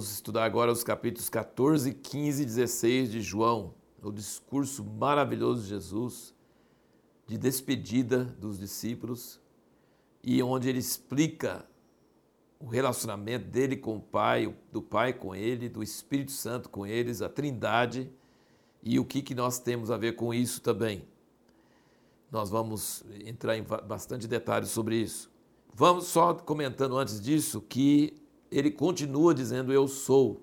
vamos estudar agora os capítulos 14, 15 e 16 de João, o discurso maravilhoso de Jesus, de despedida dos discípulos, e onde ele explica o relacionamento dele com o Pai, do Pai com ele, do Espírito Santo com eles, a Trindade, e o que, que nós temos a ver com isso também. Nós vamos entrar em bastante detalhes sobre isso. Vamos só comentando antes disso que ele continua dizendo eu sou.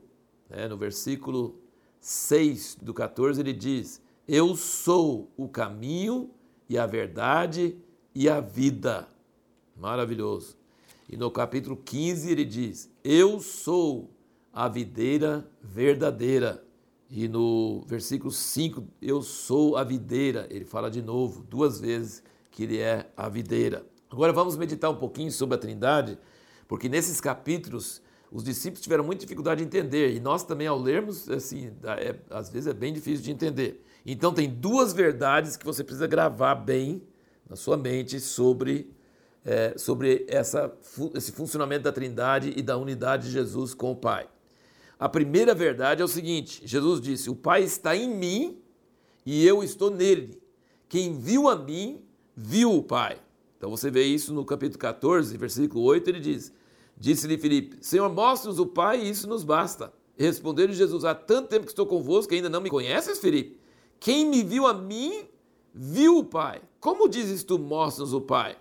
Né? No versículo 6 do 14 ele diz: Eu sou o caminho e a verdade e a vida. Maravilhoso. E no capítulo 15 ele diz: Eu sou a videira verdadeira. E no versículo 5, eu sou a videira. Ele fala de novo, duas vezes, que ele é a videira. Agora vamos meditar um pouquinho sobre a Trindade, porque nesses capítulos os discípulos tiveram muita dificuldade de entender, e nós também, ao lermos, assim, é, às vezes é bem difícil de entender. Então, tem duas verdades que você precisa gravar bem na sua mente sobre, é, sobre essa, esse funcionamento da Trindade e da unidade de Jesus com o Pai. A primeira verdade é o seguinte: Jesus disse, O Pai está em mim e eu estou nele. Quem viu a mim, viu o Pai. Então você vê isso no capítulo 14, versículo 8, ele diz: Disse-lhe Filipe: Senhor, mostre-nos o Pai e isso nos basta. Respondeu-lhe Jesus: Há tanto tempo que estou convosco que ainda não me conheces, Filipe? Quem me viu a mim, viu o Pai. Como dizes tu, mostra-nos o Pai?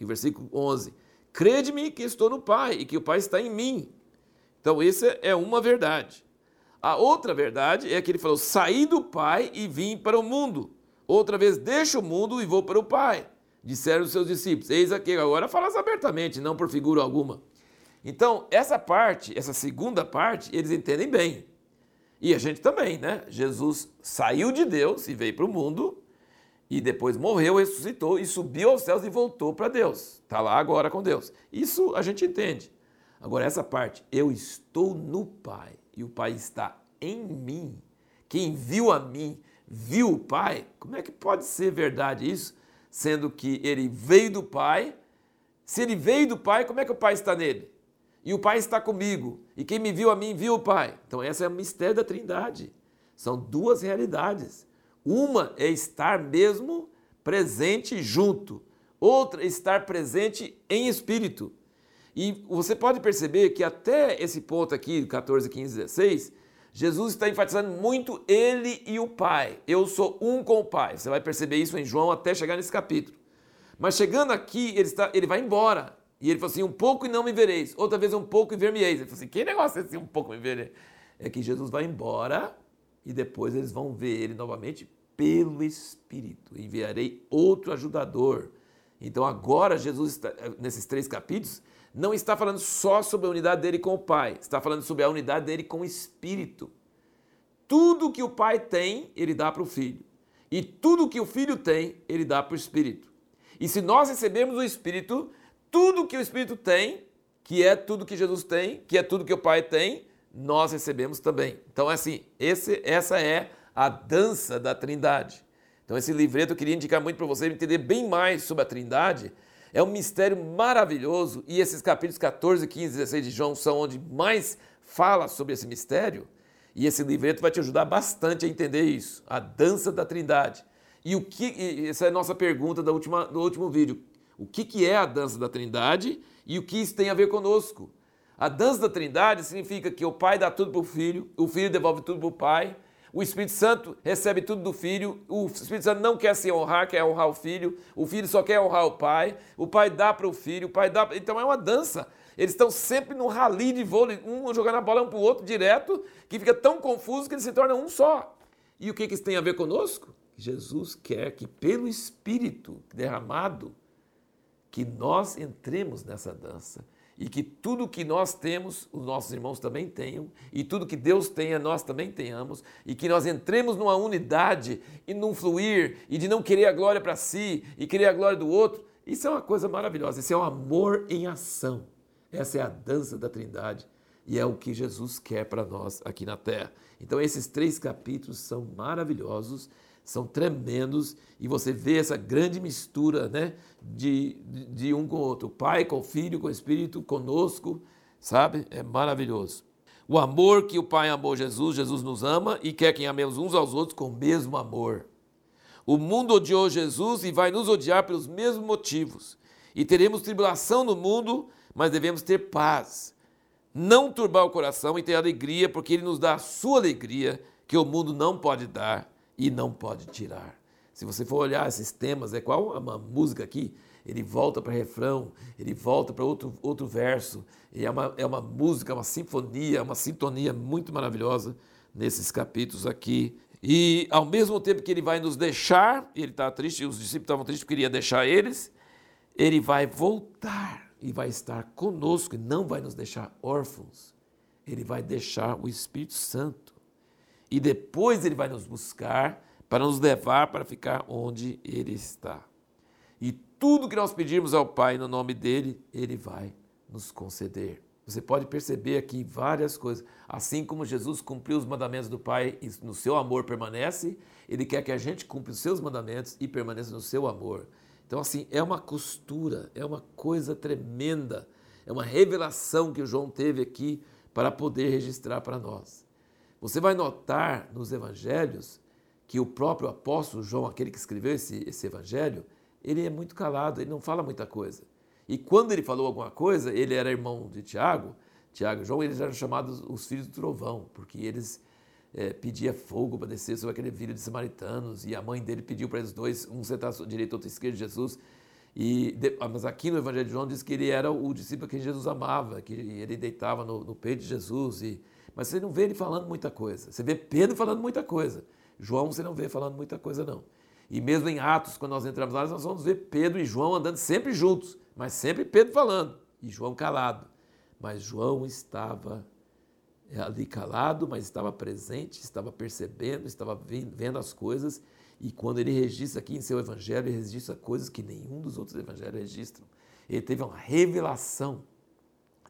E versículo 11: Crede-me que estou no Pai e que o Pai está em mim. Então, essa é uma verdade. A outra verdade é que ele falou: Saí do Pai e vim para o mundo. Outra vez, deixo o mundo e vou para o Pai. Disseram os seus discípulos: Eis aqui, agora falas abertamente, não por figura alguma. Então, essa parte, essa segunda parte, eles entendem bem. E a gente também, né? Jesus saiu de Deus e veio para o mundo, e depois morreu, ressuscitou e subiu aos céus e voltou para Deus. Está lá agora com Deus. Isso a gente entende. Agora, essa parte, eu estou no Pai e o Pai está em mim. Quem viu a mim, viu o Pai. Como é que pode ser verdade isso? Sendo que ele veio do Pai. Se ele veio do Pai, como é que o Pai está nele? E o Pai está comigo, e quem me viu a mim viu o Pai. Então, esse é o mistério da Trindade. São duas realidades. Uma é estar mesmo presente junto, outra é estar presente em espírito. E você pode perceber que até esse ponto aqui, 14, 15, 16, Jesus está enfatizando muito ele e o Pai. Eu sou um com o Pai. Você vai perceber isso em João até chegar nesse capítulo. Mas chegando aqui, ele, está, ele vai embora. E ele falou assim: um pouco e não me vereis, outra vez um pouco e ver-me-eis. Ele falou assim: que negócio é esse, um pouco e me vereis? É que Jesus vai embora e depois eles vão ver ele novamente pelo Espírito. Enviarei outro ajudador. Então agora Jesus, está, nesses três capítulos, não está falando só sobre a unidade dele com o Pai, está falando sobre a unidade dele com o Espírito. Tudo que o Pai tem, ele dá para o Filho. E tudo que o Filho tem, ele dá para o Espírito. E se nós recebemos o Espírito, tudo que o Espírito tem, que é tudo que Jesus tem, que é tudo que o Pai tem, nós recebemos também. Então, assim, esse, essa é a dança da Trindade. Então, esse livreto eu queria indicar muito para você entender bem mais sobre a Trindade. É um mistério maravilhoso e esses capítulos 14, 15, 16 de João são onde mais fala sobre esse mistério. E esse livreto vai te ajudar bastante a entender isso, a dança da Trindade. E o que essa é a nossa pergunta última, do último vídeo o que, que é a dança da Trindade e o que isso tem a ver conosco. A dança da Trindade significa que o Pai dá tudo para o Filho, o Filho devolve tudo para o Pai, o Espírito Santo recebe tudo do Filho, o Espírito Santo não quer se honrar, quer honrar o Filho, o Filho só quer honrar o Pai, o Pai dá para o Filho, o Pai dá. Então é uma dança. Eles estão sempre no rally de vôlei, um jogando a bola um para o outro direto, que fica tão confuso que eles se tornam um só. E o que, que isso tem a ver conosco? Jesus quer que, pelo Espírito derramado, que nós entremos nessa dança e que tudo que nós temos, os nossos irmãos também tenham, e tudo que Deus tenha, nós também tenhamos, e que nós entremos numa unidade e num fluir, e de não querer a glória para si e querer a glória do outro. Isso é uma coisa maravilhosa, isso é um amor em ação. Essa é a dança da Trindade e é o que Jesus quer para nós aqui na terra. Então, esses três capítulos são maravilhosos são tremendos e você vê essa grande mistura né, de, de, um com o outro, Pai com o Filho, com o Espírito, conosco, sabe? É maravilhoso. O amor que o Pai amou Jesus, Jesus nos ama e quer que amemos uns aos outros com o mesmo amor. O mundo odiou Jesus e vai nos odiar pelos mesmos motivos. E teremos tribulação no mundo, mas devemos ter paz. Não turbar o coração e ter alegria, porque Ele nos dá a sua alegria, que o mundo não pode dar e não pode tirar. Se você for olhar esses temas, é qual uma música aqui? Ele volta para refrão, ele volta para outro, outro verso. É uma, é uma música, uma sinfonia, uma sintonia muito maravilhosa nesses capítulos aqui. E ao mesmo tempo que ele vai nos deixar, ele está triste, os discípulos estavam tristes queria deixar eles, ele vai voltar e vai estar conosco e não vai nos deixar órfãos. Ele vai deixar o Espírito Santo. E depois ele vai nos buscar para nos levar para ficar onde Ele está. E tudo que nós pedirmos ao Pai no nome dele, Ele vai nos conceder. Você pode perceber aqui várias coisas. Assim como Jesus cumpriu os mandamentos do Pai e no seu amor permanece, Ele quer que a gente cumpra os seus mandamentos e permaneça no seu amor. Então, assim, é uma costura, é uma coisa tremenda, é uma revelação que o João teve aqui para poder registrar para nós. Você vai notar nos evangelhos que o próprio apóstolo João, aquele que escreveu esse, esse evangelho, ele é muito calado, ele não fala muita coisa. E quando ele falou alguma coisa, ele era irmão de Tiago, Tiago e João, eles eram chamados os filhos do trovão, porque eles é, pediam fogo para descer sobre aquele filho de samaritanos, e a mãe dele pediu para eles dois, um sentar à direita, outro à esquerda de Jesus. E, ah, mas aqui no Evangelho de João diz que ele era o discípulo que Jesus amava, que ele deitava no, no peito de Jesus. E, mas você não vê ele falando muita coisa. Você vê Pedro falando muita coisa. João você não vê falando muita coisa, não. E mesmo em Atos, quando nós entramos lá, nós vamos ver Pedro e João andando sempre juntos, mas sempre Pedro falando e João calado. Mas João estava ali calado, mas estava presente, estava percebendo, estava vendo as coisas. E quando ele registra aqui em seu evangelho, ele registra coisas que nenhum dos outros evangelhos registram. Ele teve uma revelação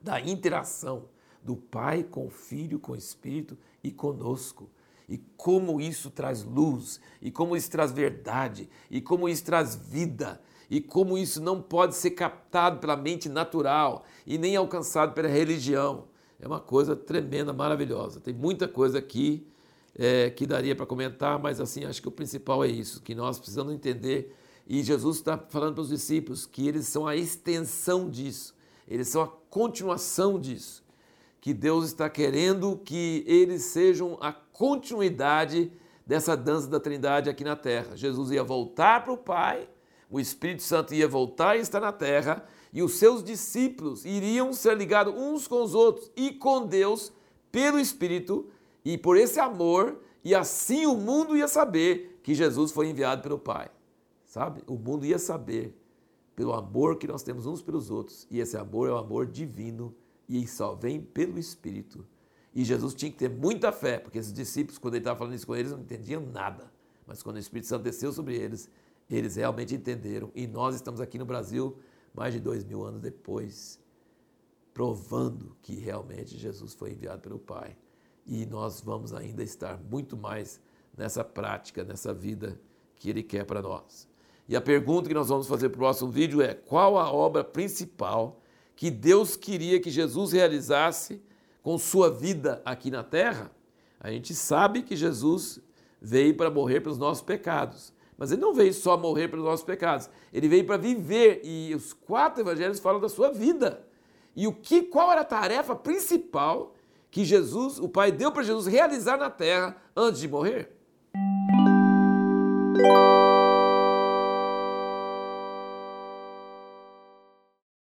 da interação do Pai com o Filho, com o Espírito e conosco e como isso traz luz, e como isso traz verdade, e como isso traz vida, e como isso não pode ser captado pela mente natural e nem alcançado pela religião. É uma coisa tremenda, maravilhosa. Tem muita coisa aqui é, que daria para comentar, mas assim, acho que o principal é isso, que nós precisamos entender. E Jesus está falando para os discípulos que eles são a extensão disso, eles são a continuação disso que Deus está querendo que eles sejam a continuidade dessa dança da Trindade aqui na terra. Jesus ia voltar para o Pai, o Espírito Santo ia voltar e estar na terra, e os seus discípulos iriam ser ligados uns com os outros e com Deus pelo Espírito e por esse amor, e assim o mundo ia saber que Jesus foi enviado pelo Pai. Sabe? O mundo ia saber pelo amor que nós temos uns pelos outros, e esse amor é o amor divino e só vem pelo Espírito. E Jesus tinha que ter muita fé, porque esses discípulos, quando ele estava falando isso com eles, não entendiam nada. Mas quando o Espírito Santo desceu sobre eles, eles realmente entenderam. E nós estamos aqui no Brasil, mais de dois mil anos depois, provando que realmente Jesus foi enviado pelo Pai. E nós vamos ainda estar muito mais nessa prática, nessa vida que Ele quer para nós. E a pergunta que nós vamos fazer para o próximo vídeo é: qual a obra principal que Deus queria que Jesus realizasse com sua vida aqui na terra, a gente sabe que Jesus veio para morrer pelos nossos pecados. Mas ele não veio só morrer pelos nossos pecados, ele veio para viver e os quatro evangelhos falam da sua vida. E o que qual era a tarefa principal que Jesus, o Pai deu para Jesus realizar na terra antes de morrer?